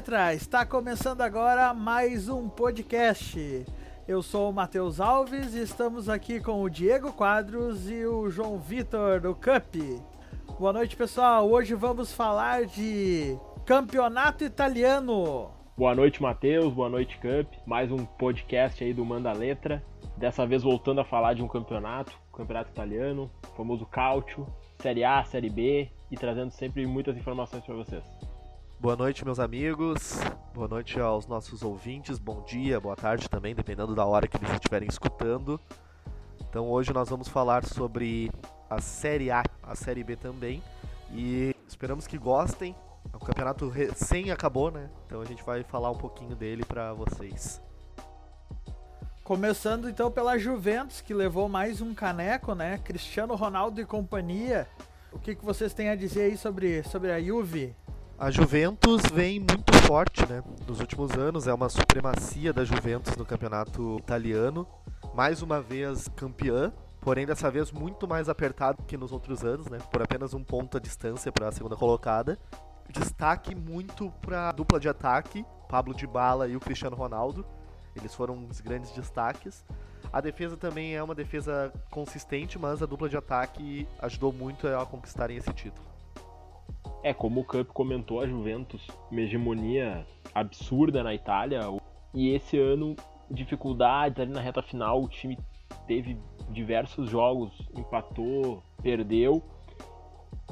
Letra, está começando agora mais um podcast. Eu sou o Matheus Alves e estamos aqui com o Diego Quadros e o João Vitor do Cup. Boa noite, pessoal. Hoje vamos falar de Campeonato Italiano. Boa noite, Matheus. Boa noite, Cup. Mais um podcast aí do Manda Letra. Dessa vez voltando a falar de um campeonato, campeonato italiano, famoso Calcio, Série A, Série B e trazendo sempre muitas informações para vocês. Boa noite, meus amigos. Boa noite aos nossos ouvintes. Bom dia, boa tarde também, dependendo da hora que eles estiverem escutando. Então, hoje nós vamos falar sobre a Série A, a Série B também. E esperamos que gostem. O campeonato recém acabou, né? Então a gente vai falar um pouquinho dele para vocês. Começando então pela Juventus, que levou mais um caneco, né? Cristiano Ronaldo e companhia. O que, que vocês têm a dizer aí sobre, sobre a Juve? A Juventus vem muito forte, né? Nos últimos anos é uma supremacia da Juventus no campeonato italiano. Mais uma vez campeã, porém dessa vez muito mais apertado que nos outros anos, né? Por apenas um ponto a distância para a segunda colocada. Destaque muito para a dupla de ataque, Pablo Dybala e o Cristiano Ronaldo. Eles foram os grandes destaques. A defesa também é uma defesa consistente, mas a dupla de ataque ajudou muito a conquistarem esse título. É, como o Cup comentou, a Juventus, uma hegemonia absurda na Itália. E esse ano, dificuldades ali na reta final, o time teve diversos jogos, empatou, perdeu.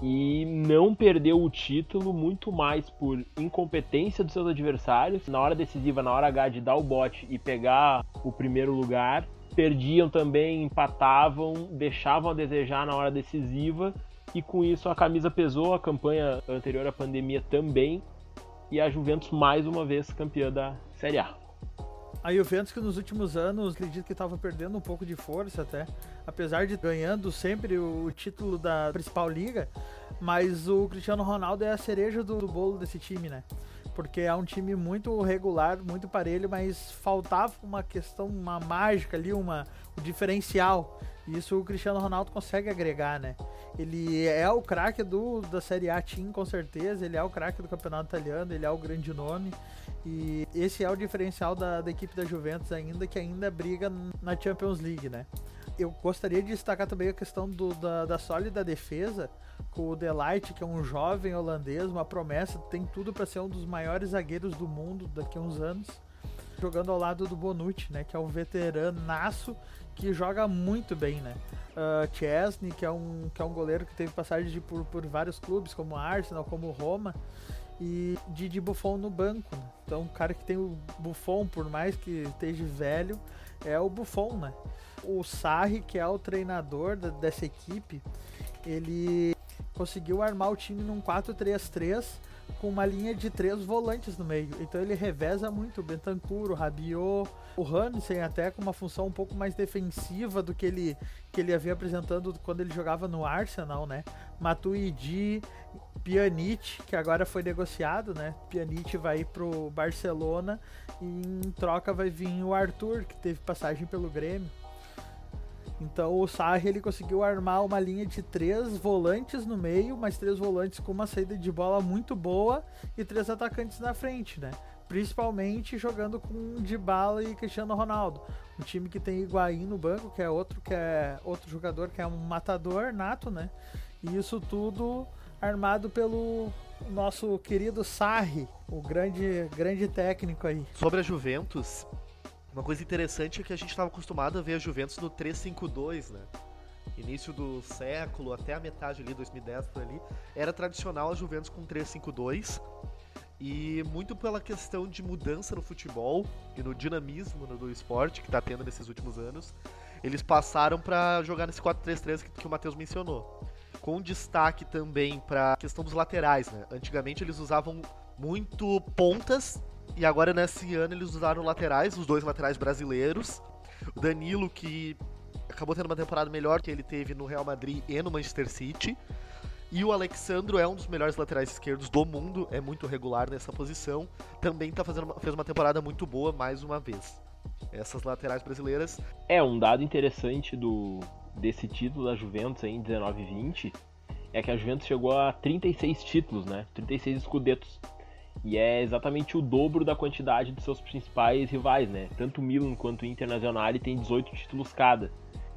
E não perdeu o título muito mais por incompetência dos seus adversários. Na hora decisiva, na hora H de dar o bote e pegar o primeiro lugar, perdiam também, empatavam, deixavam a desejar na hora decisiva e com isso a camisa pesou, a campanha anterior à pandemia também, e a Juventus mais uma vez campeã da Série A. A Juventus que nos últimos anos, acredito que estava perdendo um pouco de força até, apesar de ganhando sempre o título da principal liga, mas o Cristiano Ronaldo é a cereja do, do bolo desse time, né? Porque é um time muito regular, muito parelho, mas faltava uma questão, uma mágica ali, uma, um diferencial. Isso o Cristiano Ronaldo consegue agregar, né? Ele é o craque do da Série A Team, com certeza. Ele é o craque do campeonato italiano, ele é o grande nome. E esse é o diferencial da, da equipe da Juventus ainda, que ainda briga na Champions League, né? Eu gostaria de destacar também a questão do, da, da sólida defesa, com o Delight, que é um jovem holandês, uma promessa, tem tudo para ser um dos maiores zagueiros do mundo daqui a uns anos jogando ao lado do Bonucci, né? Que é um veteranaço que joga muito bem, né? Uh, Chesney, que é, um, que é um goleiro que teve passagem de, por, por vários clubes, como Arsenal, como Roma, e Didi Buffon no banco. Né? Então, um cara que tem o Buffon, por mais que esteja velho, é o Buffon, né? O Sarri, que é o treinador da, dessa equipe, ele conseguiu armar o time num 4-3-3 com uma linha de três volantes no meio. Então ele reveza muito o Bentancur, o Rabiot, o Hansen até com uma função um pouco mais defensiva do que ele, que ele havia apresentando quando ele jogava no Arsenal, né? Matuidi, Pjanic, que agora foi negociado, né? Pjanic vai pro Barcelona e em troca vai vir o Arthur, que teve passagem pelo Grêmio. Então o Sarri ele conseguiu armar uma linha de três volantes no meio, mas três volantes com uma saída de bola muito boa e três atacantes na frente, né? Principalmente jogando com Dybala e Cristiano Ronaldo. Um time que tem Higuaín no banco, que é outro que é outro jogador que é um matador nato, né? E isso tudo armado pelo nosso querido Sarri, o grande grande técnico aí. Sobre a Juventus, uma coisa interessante é que a gente estava acostumado a ver a Juventus no 3-5-2, né? Início do século, até a metade ali, 2010 por ali, era tradicional a Juventus com 3-5-2. E muito pela questão de mudança no futebol e no dinamismo do esporte que está tendo nesses últimos anos, eles passaram para jogar nesse 4-3-3 que, que o Matheus mencionou. Com destaque também para a questão dos laterais, né? Antigamente eles usavam muito pontas e agora nesse ano eles usaram laterais, os dois laterais brasileiros. O Danilo, que acabou tendo uma temporada melhor que ele teve no Real Madrid e no Manchester City. E o Alexandro é um dos melhores laterais esquerdos do mundo, é muito regular nessa posição. Também tá fazendo uma, fez uma temporada muito boa mais uma vez. Essas laterais brasileiras. É, um dado interessante do desse título da Juventus em 19-20 é que a Juventus chegou a 36 títulos, né? 36 escudetos. E é exatamente o dobro da quantidade de seus principais rivais, né? Tanto Milan quanto Internacional tem 18 títulos cada.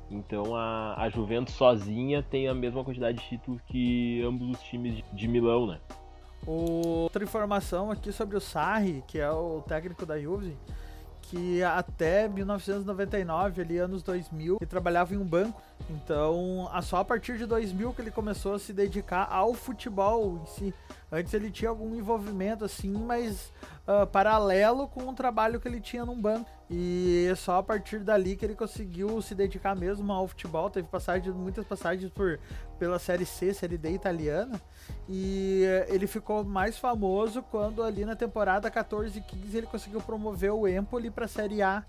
Então a, a Juventus sozinha tem a mesma quantidade de títulos que ambos os times de, de Milão, né? Outra informação aqui sobre o Sarri, que é o técnico da Juve, que até 1999, ali anos 2000, ele trabalhava em um banco. Então, só a partir de 2000 que ele começou a se dedicar ao futebol em si. Antes ele tinha algum envolvimento assim, mas uh, paralelo com o trabalho que ele tinha num banco. E só a partir dali que ele conseguiu se dedicar mesmo ao futebol. Teve passagem, muitas passagens por, pela Série C, Série D italiana. E ele ficou mais famoso quando ali na temporada 14 e 15 ele conseguiu promover o Empoli para a Série A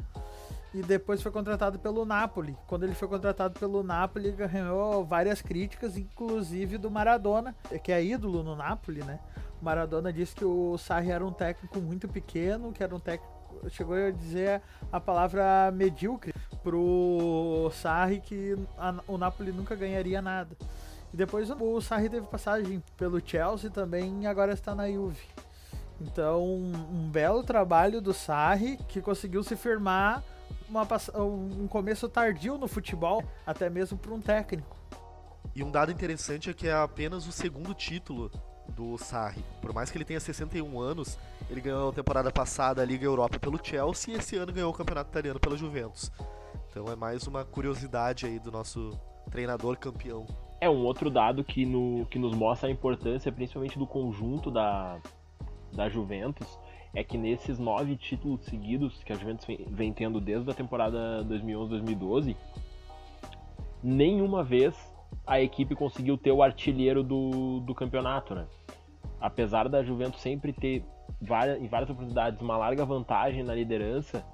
e depois foi contratado pelo Napoli. Quando ele foi contratado pelo Napoli, ganhou várias críticas, inclusive do Maradona, que é ídolo no Napoli, né? Maradona disse que o Sarri era um técnico muito pequeno, que era um técnico chegou a dizer a palavra medíocre pro Sarri que a, o Napoli nunca ganharia nada. E depois o Sarri teve passagem pelo Chelsea também e agora está na Juve. Então, um, um belo trabalho do Sarri que conseguiu se firmar uma, um começo tardio no futebol, até mesmo para um técnico. E um dado interessante é que é apenas o segundo título do Sarri. Por mais que ele tenha 61 anos, ele ganhou a temporada passada a Liga Europa pelo Chelsea e esse ano ganhou o Campeonato Italiano pela Juventus. Então é mais uma curiosidade aí do nosso treinador campeão. É um outro dado que, no, que nos mostra a importância, principalmente do conjunto da, da Juventus, é que nesses nove títulos seguidos que a Juventus vem tendo desde a temporada 2011-2012, nenhuma vez a equipe conseguiu ter o artilheiro do, do campeonato, né? Apesar da Juventus sempre ter várias, em várias oportunidades uma larga vantagem na liderança,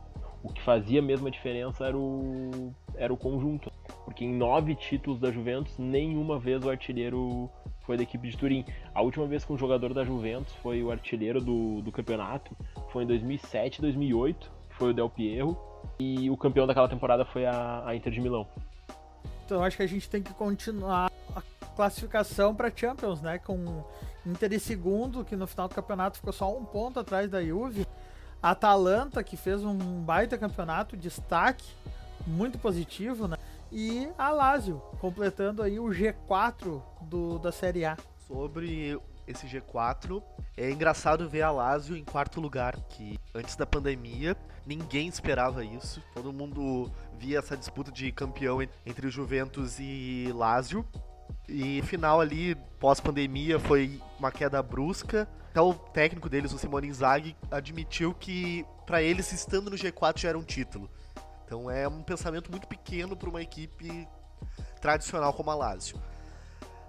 o que fazia mesmo a diferença era o, era o conjunto. Porque em nove títulos da Juventus, nenhuma vez o artilheiro foi da equipe de Turim. A última vez que um jogador da Juventus foi o artilheiro do, do campeonato foi em 2007, 2008, foi o Del Piero, e o campeão daquela temporada foi a, a Inter de Milão. Então acho que a gente tem que continuar a classificação para Champions, né? Com Inter em segundo, que no final do campeonato ficou só um ponto atrás da Juve. Atalanta, que fez um baita campeonato, destaque muito positivo, né? e a Lazio, completando aí o G4 do, da Série A. Sobre esse G4, é engraçado ver a Lazio em quarto lugar, que antes da pandemia ninguém esperava isso. Todo mundo via essa disputa de campeão entre Juventus e Lazio. E final ali, pós-pandemia, foi uma queda brusca. Até o técnico deles, o Simone Inzaghi, admitiu que para eles, estando no G4 já era um título. Então é um pensamento muito pequeno para uma equipe tradicional como a Lazio.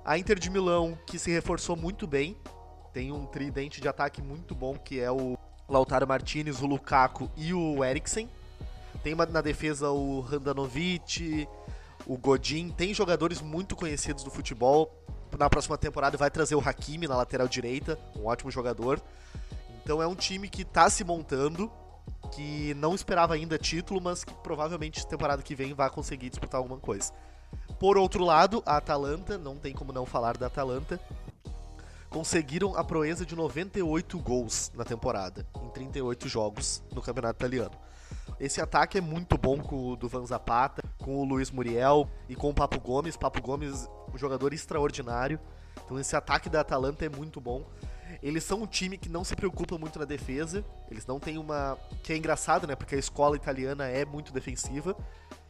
A Inter de Milão, que se reforçou muito bem, tem um tridente de ataque muito bom, que é o Lautaro Martinez, o Lukaku e o Eriksen. Tem na defesa o Handanovic, o Godin, tem jogadores muito conhecidos do futebol. Na próxima temporada vai trazer o Hakimi na lateral direita, um ótimo jogador. Então é um time que está se montando que não esperava ainda título, mas que provavelmente temporada que vem vai conseguir disputar alguma coisa. Por outro lado, a Atalanta, não tem como não falar da Atalanta, conseguiram a proeza de 98 gols na temporada, em 38 jogos no Campeonato Italiano. Esse ataque é muito bom com o do Van Zapata, com o Luiz Muriel e com o Papo Gomes. Papo Gomes, um jogador extraordinário. Então esse ataque da Atalanta é muito bom. Eles são um time que não se preocupa muito na defesa. Eles não têm uma. Que é engraçado, né? Porque a escola italiana é muito defensiva.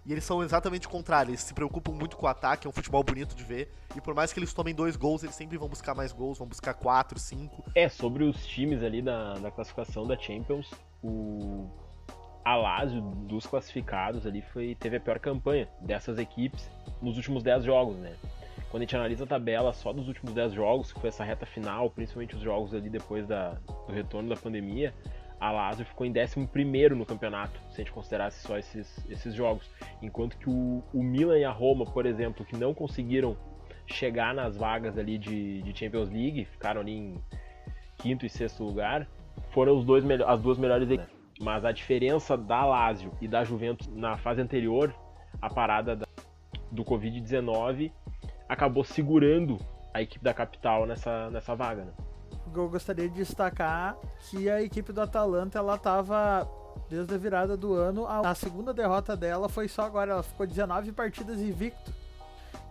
E eles são exatamente o contrário. Eles se preocupam muito com o ataque, é um futebol bonito de ver. E por mais que eles tomem dois gols, eles sempre vão buscar mais gols, vão buscar quatro, cinco. É, sobre os times ali da, da classificação da Champions, o Alásio dos classificados ali foi teve a pior campanha dessas equipes nos últimos 10 jogos, né? quando a gente analisa a tabela só dos últimos 10 jogos, que foi essa reta final, principalmente os jogos ali depois da, do retorno da pandemia, a Lazio ficou em 11 no campeonato, se a gente considerasse só esses, esses jogos. Enquanto que o, o Milan e a Roma, por exemplo, que não conseguiram chegar nas vagas ali de, de Champions League, ficaram ali em quinto e sexto lugar, foram os dois, as duas melhores equipes. Mas a diferença da Lazio e da Juventus na fase anterior, a parada da, do Covid-19 acabou segurando a equipe da capital nessa, nessa vaga. Né? Eu gostaria de destacar que a equipe do Atalanta ela estava desde a virada do ano. A, a segunda derrota dela foi só agora, ela ficou 19 partidas invicto.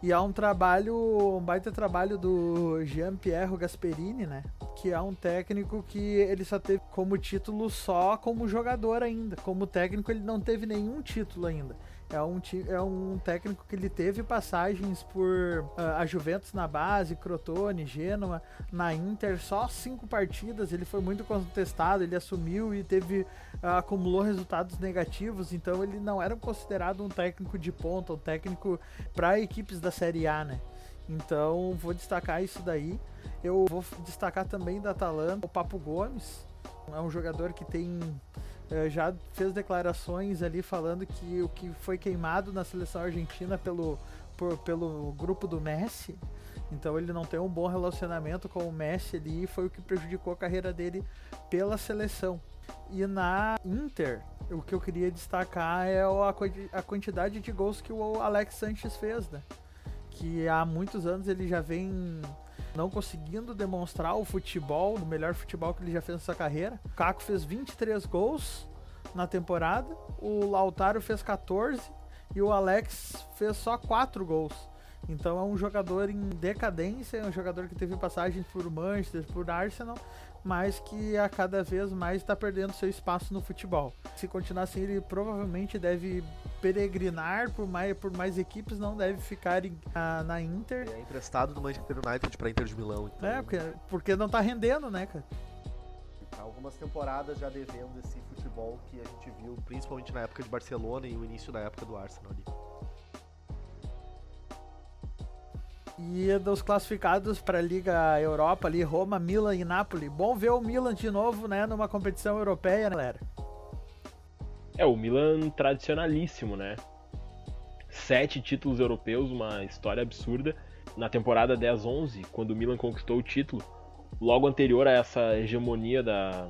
E há um trabalho, um baita trabalho do Jean Pierre Gasperini, né? Que é um técnico que ele só teve como título só como jogador ainda. Como técnico ele não teve nenhum título ainda. É um, é um técnico que ele teve passagens por uh, a Juventus na base, Crotone, Gênova, na Inter, só cinco partidas. Ele foi muito contestado, ele assumiu e teve uh, acumulou resultados negativos. Então ele não era considerado um técnico de ponta, um técnico para equipes da Série A, né? Então vou destacar isso daí. Eu vou destacar também da Atalanta o Papo Gomes. É um jogador que tem já fez declarações ali falando que o que foi queimado na seleção argentina pelo, por, pelo grupo do Messi, então ele não tem um bom relacionamento com o Messi ali, foi o que prejudicou a carreira dele pela seleção. E na Inter, o que eu queria destacar é a quantidade de gols que o Alex Sanches fez, né? Que há muitos anos ele já vem não conseguindo demonstrar o futebol, o melhor futebol que ele já fez nessa carreira. O Caco fez 23 gols na temporada, o Lautaro fez 14 e o Alex fez só 4 gols. Então é um jogador em decadência, é um jogador que teve passagens por Manchester, por Arsenal, mas que a cada vez mais está perdendo seu espaço no futebol. Se continuar assim, ele provavelmente deve peregrinar por mais, por mais equipes, não deve ficar em, a, na Inter. É emprestado do Manchester United para Inter de Milão. Então... É, porque, porque não está rendendo, né, cara? Algumas temporadas já devendo esse futebol que a gente viu, principalmente na época de Barcelona e o início da época do Arsenal ali. E dos classificados para a Liga Europa ali, Roma, Milan e Napoli. Bom ver o Milan de novo, né, numa competição europeia, né, galera? É, o Milan tradicionalíssimo, né? Sete títulos europeus, uma história absurda. Na temporada 10-11, quando o Milan conquistou o título, logo anterior a essa hegemonia da,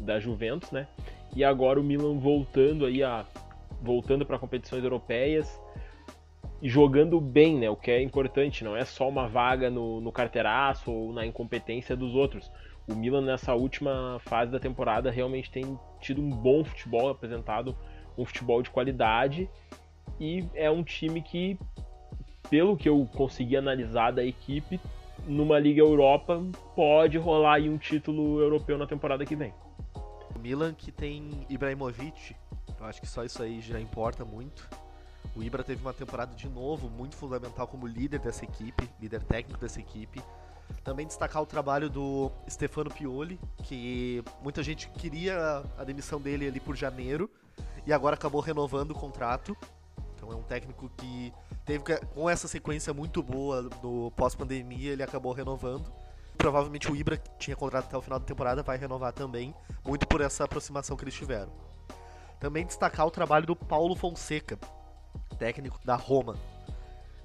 da Juventus, né? E agora o Milan voltando aí a voltando para competições europeias, jogando bem, né? O que é importante, não é só uma vaga no, no carteiraço ou na incompetência dos outros. O Milan nessa última fase da temporada realmente tem tido um bom futebol apresentado, um futebol de qualidade e é um time que, pelo que eu consegui analisar da equipe, numa Liga Europa pode rolar aí um título europeu na temporada que vem. O Milan que tem Ibrahimovic, eu acho que só isso aí já importa muito o Ibra teve uma temporada de novo muito fundamental como líder dessa equipe, líder técnico dessa equipe. Também destacar o trabalho do Stefano Pioli, que muita gente queria a demissão dele ali por janeiro e agora acabou renovando o contrato. Então é um técnico que teve com essa sequência muito boa no pós-pandemia, ele acabou renovando. Provavelmente o Ibra, que tinha contrato até o final da temporada, vai renovar também, muito por essa aproximação que eles tiveram. Também destacar o trabalho do Paulo Fonseca, técnico da Roma.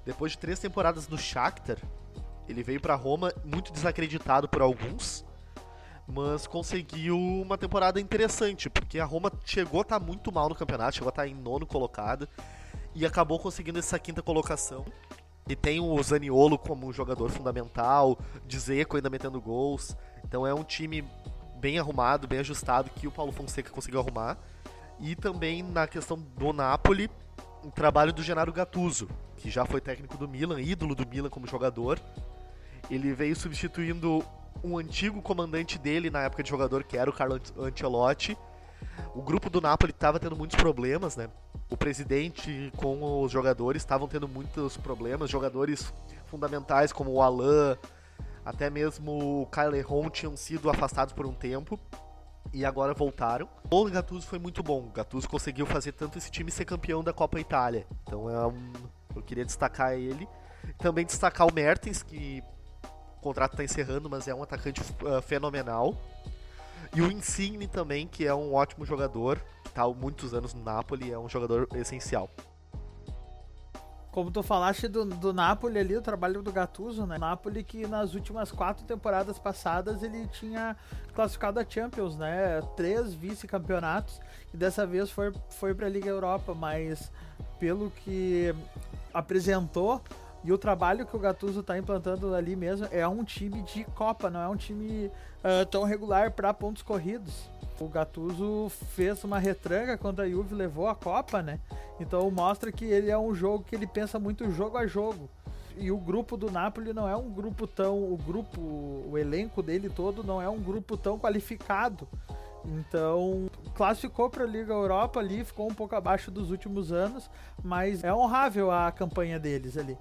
Depois de três temporadas no Shakhtar, ele veio para Roma muito desacreditado por alguns, mas conseguiu uma temporada interessante, porque a Roma chegou a estar tá muito mal no campeonato, chegou a estar tá em nono colocado e acabou conseguindo essa quinta colocação. E tem o Zaniolo como um jogador fundamental, Dzeko ainda metendo gols. Então é um time bem arrumado, bem ajustado que o Paulo Fonseca conseguiu arrumar. E também na questão do Napoli, o trabalho do Genaro Gattuso, que já foi técnico do Milan, ídolo do Milan como jogador. Ele veio substituindo um antigo comandante dele na época de jogador, que era o Carlo Ancelotti. O grupo do Napoli estava tendo muitos problemas, né? O presidente com os jogadores estavam tendo muitos problemas. Jogadores fundamentais como o Alain, até mesmo o Kyle Ron tinham sido afastados por um tempo e agora voltaram. O Gattuso foi muito bom. O Gattuso conseguiu fazer tanto esse time ser campeão da Copa Itália. Então é um... eu queria destacar ele. Também destacar o Mertens, que o contrato está encerrando, mas é um atacante uh, fenomenal. E o Insigne também, que é um ótimo jogador, que está há muitos anos no Napoli, é um jogador essencial como tu falaste do, do Napoli ali, o trabalho do Gattuso, né? Napoli que nas últimas quatro temporadas passadas ele tinha classificado a Champions, né? Três vice-campeonatos e dessa vez foi, foi para a Liga Europa, mas pelo que apresentou E o trabalho que o Gattuso está implantando ali mesmo é um time de Copa, não é um time uh, tão regular para pontos corridos. O Gattuso fez uma retranca quando a Juve levou a Copa, né? Então mostra que ele é um jogo que ele pensa muito jogo a jogo. E o grupo do Napoli não é um grupo tão. O grupo, o elenco dele todo não é um grupo tão qualificado. Então, classificou para a Liga Europa ali, ficou um pouco abaixo dos últimos anos, mas é honrável a campanha deles ali.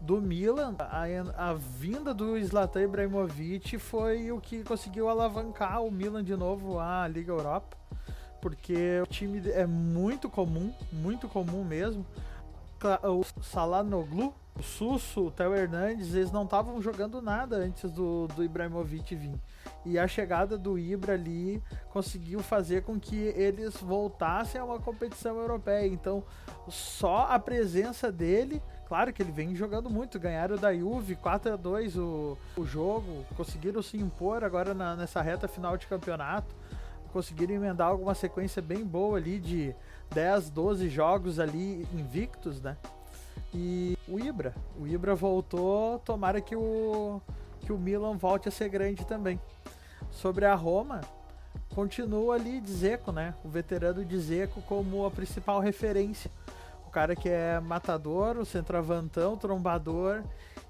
Do Milan, a, a vinda do Zlatan Ibrahimovic foi o que conseguiu alavancar o Milan de novo à Liga Europa, porque o time é muito comum, muito comum mesmo. O Salanoglu, o Susso, o Theo Hernandes, eles não estavam jogando nada antes do, do Ibrahimovic vir. E a chegada do Ibra ali conseguiu fazer com que eles voltassem a uma competição europeia. Então, só a presença dele, claro que ele vem jogando muito, ganharam da Juve 4 a 2 o, o jogo, conseguiram se impor agora na, nessa reta final de campeonato, conseguiram emendar alguma sequência bem boa ali de 10, 12 jogos ali invictos, né? E o Ibra, o Ibra voltou, tomara que o que o Milan volte a ser grande também. Sobre a Roma, continua ali Dzeko, né? O veterano Dzeko como a principal referência. O cara que é matador, o centroavantão, trombador,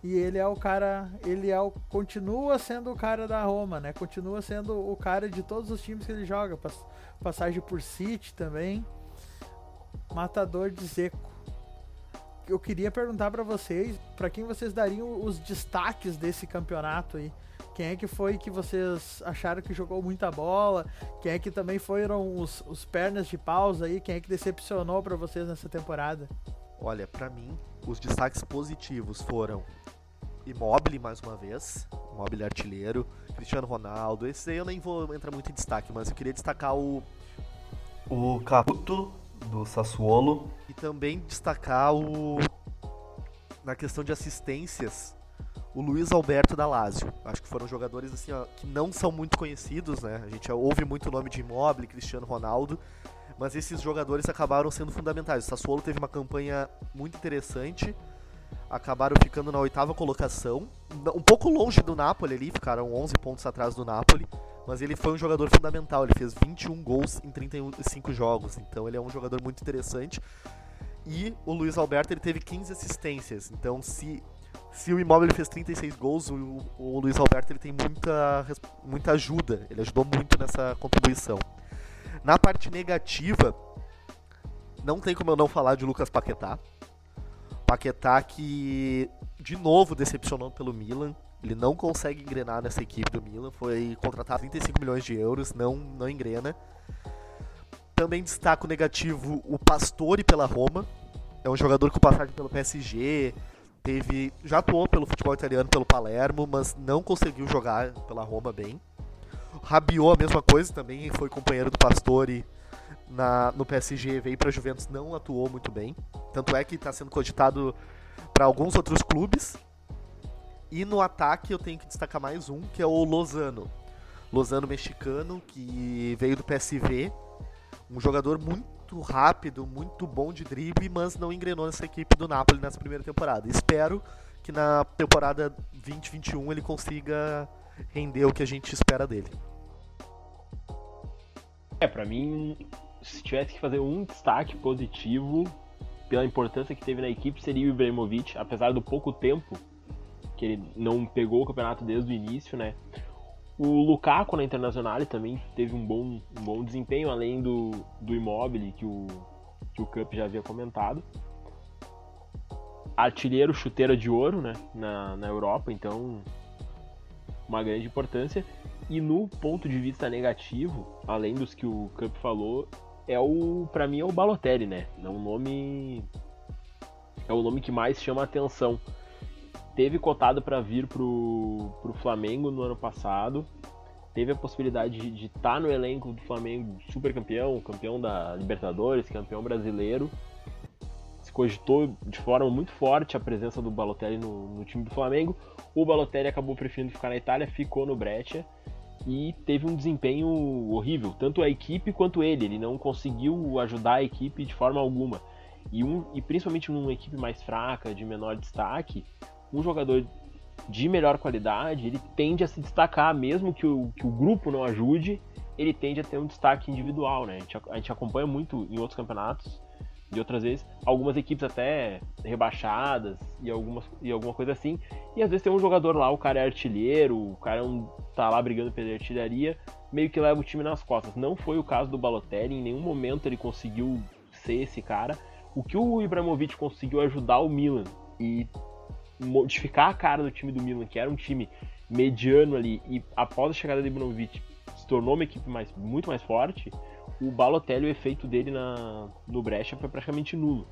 e ele é o cara, ele é o, continua sendo o cara da Roma, né? Continua sendo o cara de todos os times que ele joga, passagem por City também. Matador de Zeco. Eu queria perguntar para vocês, para quem vocês dariam os destaques desse campeonato aí? Quem é que foi que vocês acharam que jogou muita bola? Quem é que também foram os, os pernas de pausa aí? Quem é que decepcionou para vocês nessa temporada? Olha, para mim, os destaques positivos foram Immobile mais uma vez, Immobile artilheiro, Cristiano Ronaldo. Esse aí eu nem vou entrar muito em destaque, mas eu queria destacar o o Caputo do Sassuolo e também destacar o na questão de assistências o Luiz Alberto da Lazio. Acho que foram jogadores assim, ó, que não são muito conhecidos, né? A gente ouve muito o nome de Immobile, Cristiano Ronaldo, mas esses jogadores acabaram sendo fundamentais. O Sassuolo teve uma campanha muito interessante, acabaram ficando na oitava colocação, um pouco longe do Napoli ali, ficaram 11 pontos atrás do Napoli, mas ele foi um jogador fundamental, ele fez 21 gols em 35 jogos, então ele é um jogador muito interessante. E o Luiz Alberto ele teve 15 assistências, então se se o Imóvel fez 36 gols, o, o Luiz Alberto ele tem muita, muita ajuda, ele ajudou muito nessa contribuição. Na parte negativa, não tem como eu não falar de Lucas Paquetá. Paquetá que, de novo, decepcionou pelo Milan. Ele não consegue engrenar nessa equipe do Milan. Foi contratado 35 milhões de euros, não, não engrena. Também destaco negativo o Pastore pela Roma. É um jogador com passagem pelo PSG, teve já atuou pelo futebol italiano pelo Palermo, mas não conseguiu jogar pela Roma bem. Rabiot a mesma coisa, também foi companheiro do Pastore na, no PSG, veio para a Juventus, não atuou muito bem. Tanto é que está sendo cogitado para alguns outros clubes. E no ataque eu tenho que destacar mais um, que é o Lozano. Lozano mexicano, que veio do PSV, um jogador muito rápido, muito bom de drible, mas não engrenou nessa equipe do Napoli nessa primeira temporada. Espero que na temporada 2021 ele consiga render o que a gente espera dele. É, para mim, se tivesse que fazer um destaque positivo pela importância que teve na equipe seria o Ibrahimovic, apesar do pouco tempo que ele não pegou o campeonato desde o início, né? O Lukaku na Internacional também teve um bom, um bom desempenho, além do, do Immobile, que o, que o Cup já havia comentado. Artilheiro chuteira de ouro né, na, na Europa, então uma grande importância. E no ponto de vista negativo, além dos que o Cup falou, é o para mim é o Balotelli, né? É um nome é o nome que mais chama a atenção teve cotado para vir pro, pro Flamengo no ano passado. Teve a possibilidade de estar tá no elenco do Flamengo super campeão, campeão da Libertadores, campeão brasileiro. Se cogitou de forma muito forte a presença do Balotelli no, no time do Flamengo. O Balotelli acabou preferindo ficar na Itália, ficou no Breccia e teve um desempenho horrível, tanto a equipe quanto ele. Ele não conseguiu ajudar a equipe de forma alguma. E, um, e principalmente numa equipe mais fraca, de menor destaque, um jogador de melhor qualidade, ele tende a se destacar, mesmo que o, que o grupo não ajude, ele tende a ter um destaque individual, né? A gente, a gente acompanha muito em outros campeonatos, e outras vezes algumas equipes até rebaixadas e, algumas, e alguma coisa assim. E às vezes tem um jogador lá, o cara é artilheiro, o cara é um, tá lá brigando pela artilharia, meio que leva o time nas costas. Não foi o caso do Balotelli, em nenhum momento ele conseguiu ser esse cara. O que o Ibrahimovic conseguiu ajudar o Milan e modificar a cara do time do Milan, que era um time mediano ali, e após a chegada do Ibrahimovic se tornou uma equipe mais, muito mais forte, o Balotelli, o efeito dele na, no Brecha foi praticamente nulo.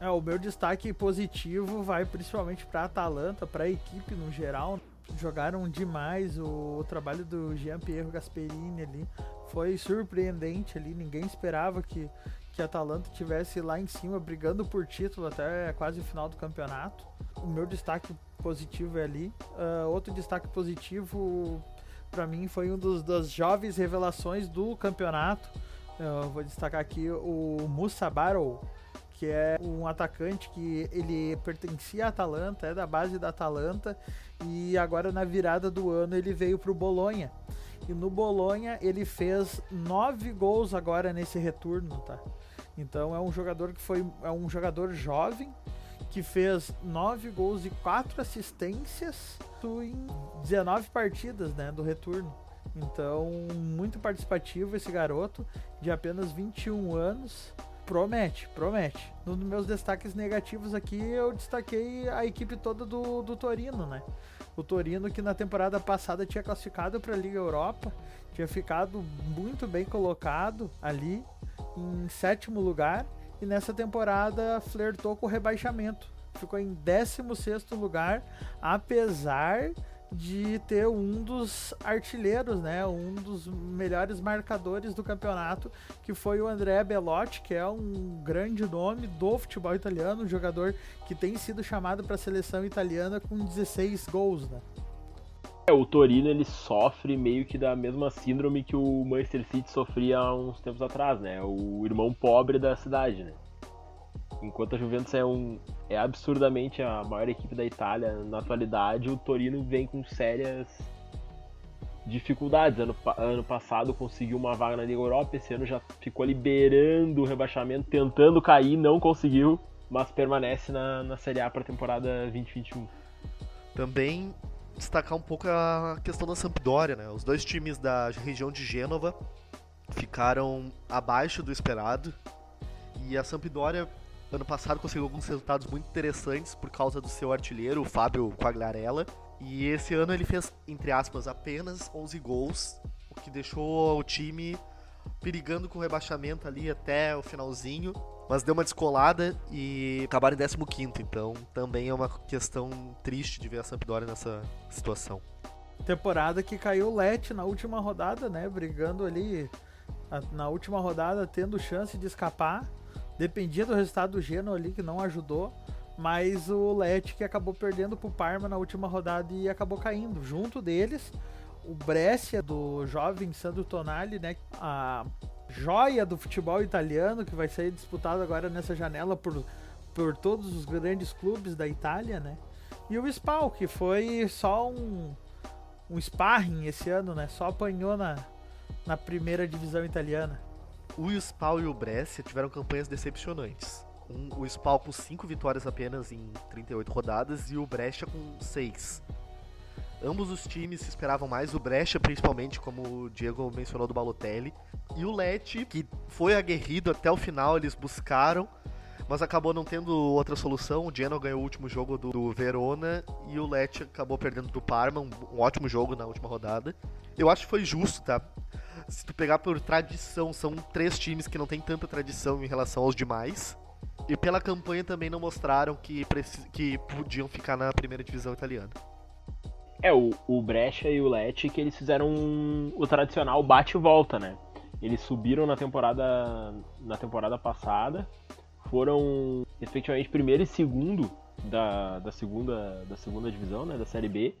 É, o meu destaque positivo vai principalmente para a Atalanta, para a equipe no geral. Jogaram demais o, o trabalho do Jean Pierre Gasperini ali. Foi surpreendente ali, ninguém esperava que, que a Atalanta tivesse lá em cima brigando por título até quase o final do campeonato. O meu destaque positivo é ali. Uh, outro destaque positivo para mim foi um dos das jovens revelações do campeonato eu vou destacar aqui o Musa Barrow, que é um atacante que ele pertencia à Atalanta, é da base da Atalanta, e agora na virada do ano ele veio para o Bolonha. E no Bolonha ele fez nove gols agora nesse retorno, tá? Então é um jogador que foi é um jogador jovem que fez nove gols e quatro assistências em 19 partidas, né, do retorno. Então, muito participativo esse garoto, de apenas 21 anos. Promete, promete. Nos meus destaques negativos aqui, eu destaquei a equipe toda do, do Torino, né? O Torino que na temporada passada tinha classificado para a Liga Europa, tinha ficado muito bem colocado ali em sétimo lugar e nessa temporada flertou com o rebaixamento. Ficou em 16 lugar, apesar de ter um dos artilheiros, né, um dos melhores marcadores do campeonato, que foi o André Belotti, que é um grande nome do futebol italiano, um jogador que tem sido chamado para a seleção italiana com 16 gols, né? É, o Torino ele sofre meio que da mesma síndrome que o Manchester City sofria há uns tempos atrás, né? O irmão pobre da cidade, né? Enquanto a Juventus é, um, é absurdamente a maior equipe da Itália na atualidade, o Torino vem com sérias dificuldades. Ano, ano passado conseguiu uma vaga na Liga Europa, esse ano já ficou liberando o rebaixamento, tentando cair, não conseguiu, mas permanece na, na Série A para a temporada 2021. Também destacar um pouco a questão da Sampdoria, né? Os dois times da região de Gênova ficaram abaixo do esperado e a Sampdoria ano passado conseguiu alguns resultados muito interessantes por causa do seu artilheiro, o Fábio Quagliarella. E esse ano ele fez, entre aspas, apenas 11 gols, o que deixou o time perigando com o rebaixamento ali até o finalzinho, mas deu uma descolada e acabaram em 15 então também é uma questão triste de ver a Sampdoria nessa situação. Temporada que caiu o Let na última rodada, né, brigando ali na última rodada, tendo chance de escapar Dependia do resultado do Genoa ali, que não ajudou. Mas o Lecce que acabou perdendo pro Parma na última rodada e acabou caindo. Junto deles, o Brescia do jovem Sandro Tonali, né? A joia do futebol italiano que vai ser disputado agora nessa janela por, por todos os grandes clubes da Itália, né? E o Spal, que foi só um, um sparring esse ano, né? Só apanhou na, na primeira divisão italiana. O Spal e o Brescia tiveram campanhas decepcionantes. Um, o Spal com 5 vitórias apenas em 38 rodadas e o Brescia com 6. Ambos os times se esperavam mais, o Brescia principalmente, como o Diego mencionou do Balotelli, e o Lecce, que foi aguerrido até o final, eles buscaram, mas acabou não tendo outra solução. O Genoa ganhou o último jogo do, do Verona e o Lecce acabou perdendo do Parma, um, um ótimo jogo na última rodada. Eu acho que foi justo, tá? Se tu pegar por tradição, são três times que não tem tanta tradição em relação aos demais. E pela campanha também não mostraram que, que podiam ficar na primeira divisão italiana. É, o, o Brescia e o Lecce que eles fizeram um, o tradicional bate e volta, né? Eles subiram na temporada na temporada passada, foram efetivamente primeiro e segundo da, da segunda da segunda divisão, né, da Série B,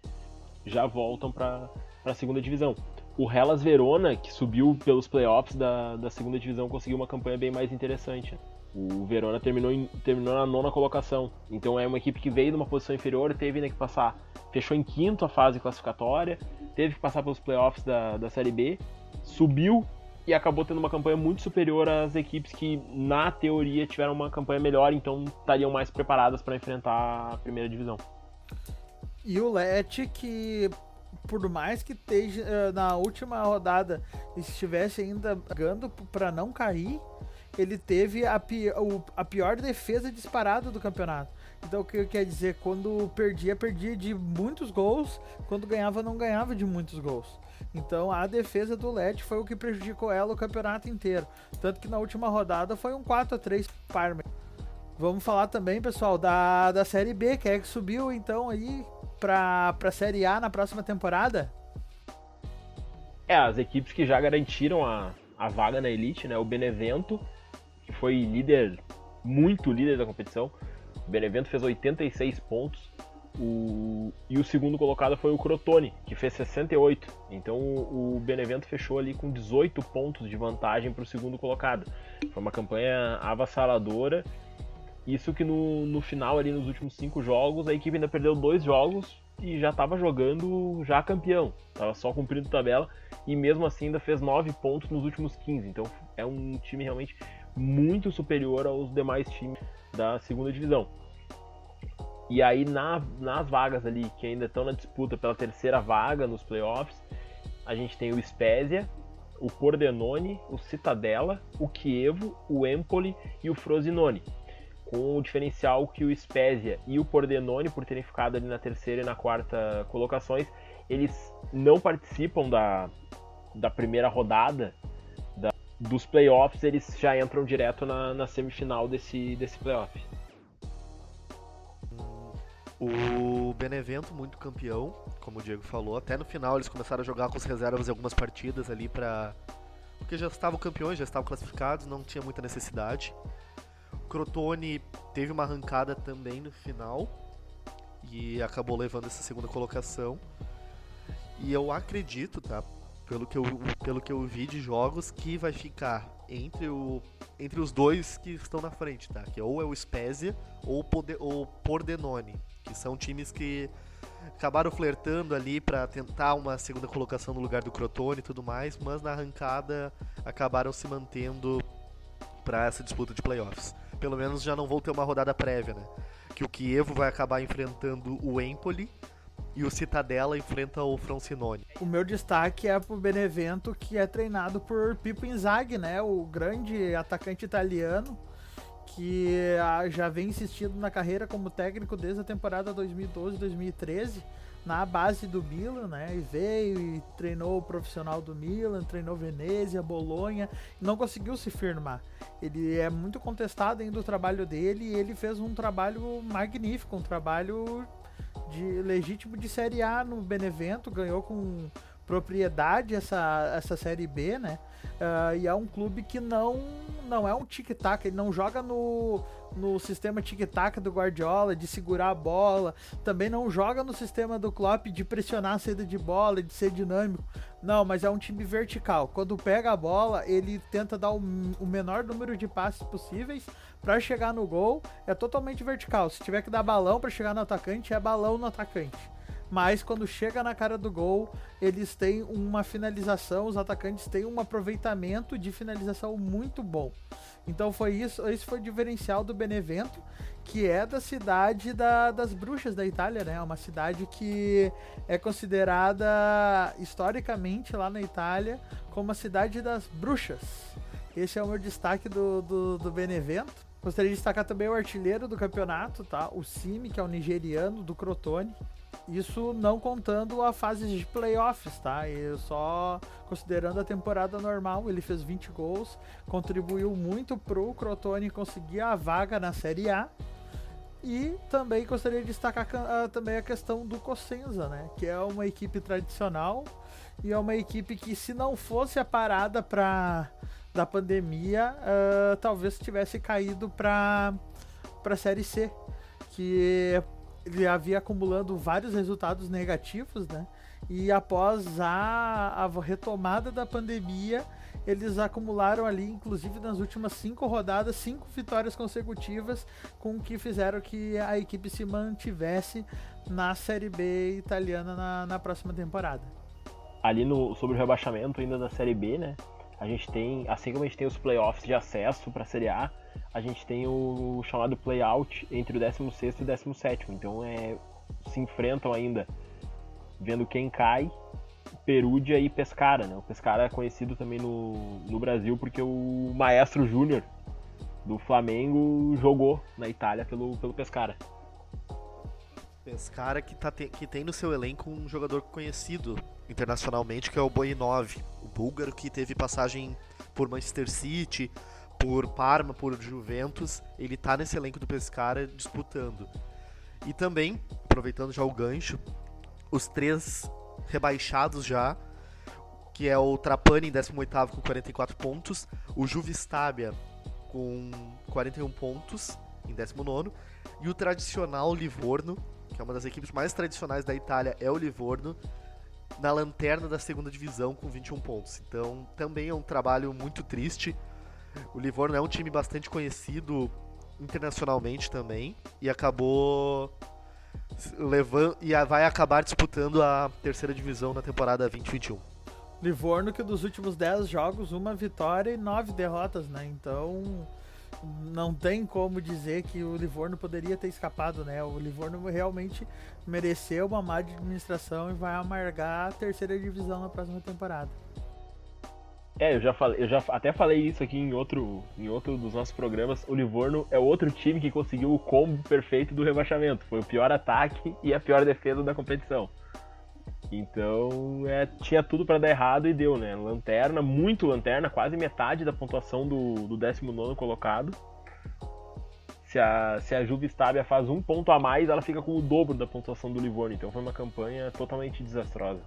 já voltam para a segunda divisão o Hellas Verona, que subiu pelos playoffs da, da segunda divisão, conseguiu uma campanha bem mais interessante. O Verona terminou, em, terminou na nona colocação. Então é uma equipe que veio de uma posição inferior, teve né, que passar. Fechou em quinto a fase classificatória, teve que passar pelos playoffs da, da Série B, subiu e acabou tendo uma campanha muito superior às equipes que, na teoria, tiveram uma campanha melhor, então estariam mais preparadas para enfrentar a primeira divisão. E o Leti, que por mais que esteja eh, na última rodada estivesse ainda ganhando para não cair, ele teve a, pi a pior defesa disparada do campeonato. Então o que quer dizer? Quando perdia, perdia de muitos gols, quando ganhava, não ganhava de muitos gols. Então a defesa do LED foi o que prejudicou ela o campeonato inteiro. Tanto que na última rodada foi um 4 a 3 Parma. Vamos falar também, pessoal, da, da Série B, que é que subiu então aí para a Série A na próxima temporada? É, as equipes que já garantiram a, a vaga na Elite, né? O Benevento, que foi líder, muito líder da competição. O Benevento fez 86 pontos. O, e o segundo colocado foi o Crotone, que fez 68. Então o, o Benevento fechou ali com 18 pontos de vantagem para o segundo colocado. Foi uma campanha avassaladora. Isso que no, no final, ali nos últimos cinco jogos, a equipe ainda perdeu dois jogos e já estava jogando já campeão. Tava só cumprindo tabela e mesmo assim ainda fez nove pontos nos últimos 15. Então é um time realmente muito superior aos demais times da segunda divisão. E aí na, nas vagas ali que ainda estão na disputa pela terceira vaga nos playoffs, a gente tem o Spezia, o Pordenone, o Citadella, o Chievo, o Empoli e o Frosinone. Com o diferencial que o Spezia e o Pordenone, por terem ficado ali na terceira e na quarta colocações, eles não participam da, da primeira rodada dos playoffs, eles já entram direto na, na semifinal desse, desse playoff. O Benevento, muito campeão, como o Diego falou. Até no final eles começaram a jogar com as reservas em algumas partidas ali para Porque já estavam campeões, já estavam classificados, não tinha muita necessidade. Crotone teve uma arrancada também no final e acabou levando essa segunda colocação. E eu acredito, tá? pelo que eu, pelo que eu vi de jogos, que vai ficar entre, o, entre os dois que estão na frente, tá? Que ou é o Spezia ou o Pordenone, que são times que acabaram flertando ali para tentar uma segunda colocação no lugar do Crotone e tudo mais, mas na arrancada acabaram se mantendo para essa disputa de playoffs. Pelo menos já não vou ter uma rodada prévia, né? Que o Kievo vai acabar enfrentando o Empoli e o Citadella enfrenta o Froncinone. O meu destaque é pro Benevento, que é treinado por Pippo Inzaghi, né? O grande atacante italiano, que ah, já vem insistindo na carreira como técnico desde a temporada 2012-2013, na base do Milan, né? E veio e treinou o profissional do Milan, treinou Venezia, Bolonha, não conseguiu se firmar. Ele é muito contestado ainda o trabalho dele e ele fez um trabalho magnífico, um trabalho de legítimo de Série A no Benevento, ganhou com propriedade essa, essa Série B, né? Uh, e é um clube que não, não é um tic-tac, ele não joga no, no sistema tic-tac do Guardiola, de segurar a bola, também não joga no sistema do Klopp de pressionar a saída de bola, de ser dinâmico. Não, mas é um time vertical. Quando pega a bola, ele tenta dar o, o menor número de passes possíveis para chegar no gol. É totalmente vertical. Se tiver que dar balão para chegar no atacante, é balão no atacante mas quando chega na cara do gol, eles têm uma finalização, os atacantes têm um aproveitamento de finalização muito bom. Então foi isso, esse foi o diferencial do Benevento, que é da cidade da, das bruxas da Itália, né? Uma cidade que é considerada historicamente lá na Itália como a cidade das bruxas. Esse é o meu destaque do, do, do Benevento. Gostaria de destacar também o artilheiro do campeonato, tá? O Simi, que é o nigeriano do Crotone. Isso não contando a fase de playoffs, tá? E só considerando a temporada normal, ele fez 20 gols, contribuiu muito pro Crotone conseguir a vaga na Série A. E também gostaria de destacar uh, também a questão do Cosenza, né? Que é uma equipe tradicional e é uma equipe que se não fosse a parada pra, da pandemia, uh, talvez tivesse caído para a Série C. Que ele havia acumulando vários resultados negativos, né? E após a, a retomada da pandemia, eles acumularam ali, inclusive nas últimas cinco rodadas, cinco vitórias consecutivas, com que fizeram que a equipe se mantivesse na Série B italiana na, na próxima temporada. Ali no, sobre o rebaixamento ainda da Série B, né? A gente tem, assim como a gente tem os playoffs de acesso para a Série A, a gente tem o chamado playout entre o 16 e o 17. Então é, se enfrentam ainda vendo quem cai, Perúdia e Pescara. Né? O Pescara é conhecido também no, no Brasil porque o Maestro Júnior do Flamengo jogou na Itália pelo, pelo Pescara. Pescara que, tá te, que tem no seu elenco um jogador conhecido internacionalmente que é o Boinov búlgaro que teve passagem por Manchester City, por Parma, por Juventus. Ele tá nesse elenco do Pescara disputando. E também, aproveitando já o gancho, os três rebaixados já, que é o Trapani em 18º com 44 pontos, o Juvistabia com 41 pontos em 19 e o tradicional Livorno, que é uma das equipes mais tradicionais da Itália, é o Livorno, na lanterna da segunda divisão com 21 pontos. Então também é um trabalho muito triste. O Livorno é um time bastante conhecido internacionalmente também e acabou levando e vai acabar disputando a terceira divisão na temporada 2021. Livorno que dos últimos 10 jogos, uma vitória e 9 derrotas, né? Então, não tem como dizer que o Livorno poderia ter escapado, né? O Livorno realmente mereceu uma má administração e vai amargar a terceira divisão na próxima temporada. É, eu já falei, eu já até falei isso aqui em outro, em outro dos nossos programas. O Livorno é outro time que conseguiu o combo perfeito do rebaixamento. Foi o pior ataque e a pior defesa da competição. Então, é, tinha tudo para dar errado e deu, né? Lanterna, muito lanterna, quase metade da pontuação do, do 19 colocado. Se a, se a Juve Stabia faz um ponto a mais, ela fica com o dobro da pontuação do Livorno. Então foi uma campanha totalmente desastrosa.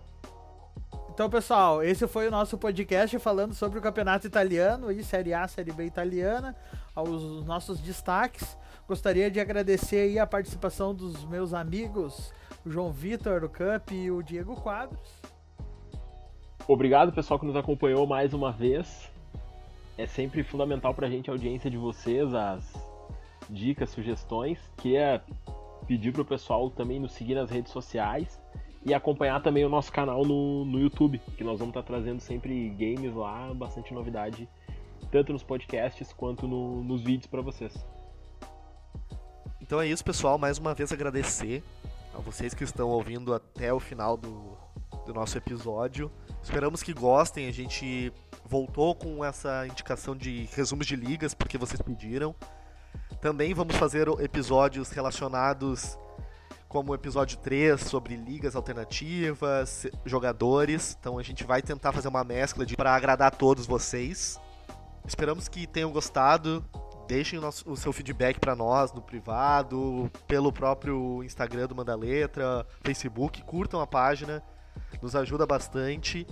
Então, pessoal, esse foi o nosso podcast falando sobre o campeonato italiano e Série A, Série B italiana, aos nossos destaques. Gostaria de agradecer aí a participação dos meus amigos o João Vitor, o Cup e o Diego Quadros. Obrigado, pessoal, que nos acompanhou mais uma vez. É sempre fundamental para a gente a audiência de vocês, as dicas, sugestões. Queria pedir para o pessoal também nos seguir nas redes sociais e acompanhar também o nosso canal no, no YouTube, que nós vamos estar tá trazendo sempre games lá, bastante novidade, tanto nos podcasts quanto no, nos vídeos para vocês. Então é isso, pessoal. Mais uma vez agradecer a vocês que estão ouvindo até o final do, do nosso episódio. Esperamos que gostem. A gente voltou com essa indicação de resumos de ligas porque vocês pediram. Também vamos fazer episódios relacionados como o episódio 3 sobre ligas alternativas, jogadores. Então a gente vai tentar fazer uma mescla para agradar a todos vocês. Esperamos que tenham gostado. Deixem o, nosso, o seu feedback para nós no privado, pelo próprio Instagram do Manda Letra, Facebook, curtam a página, nos ajuda bastante.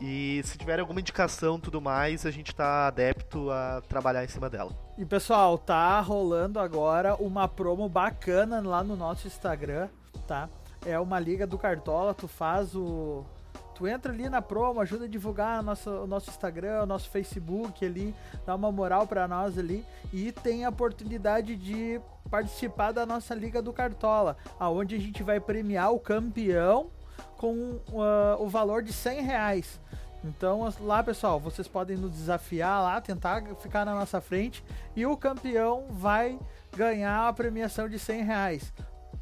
E se tiver alguma indicação tudo mais, a gente está adepto a trabalhar em cima dela. E pessoal, tá rolando agora uma promo bacana lá no nosso Instagram, tá? É uma liga do Cartola, tu faz o, Tu entra ali na promo, ajuda a divulgar nosso, o nosso Instagram, o nosso Facebook ali, dá uma moral para nós ali e tem a oportunidade de participar da nossa Liga do Cartola, aonde a gente vai premiar o campeão com uh, o valor de 100 reais. Então lá pessoal, vocês podem nos desafiar lá, tentar ficar na nossa frente e o campeão vai ganhar a premiação de 100 reais.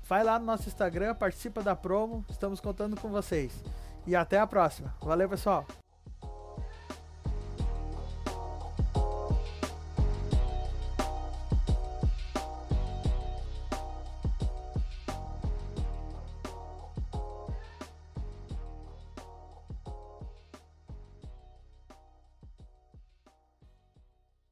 Vai lá no nosso Instagram, participa da promo, estamos contando com vocês. E até a próxima. Valeu, pessoal!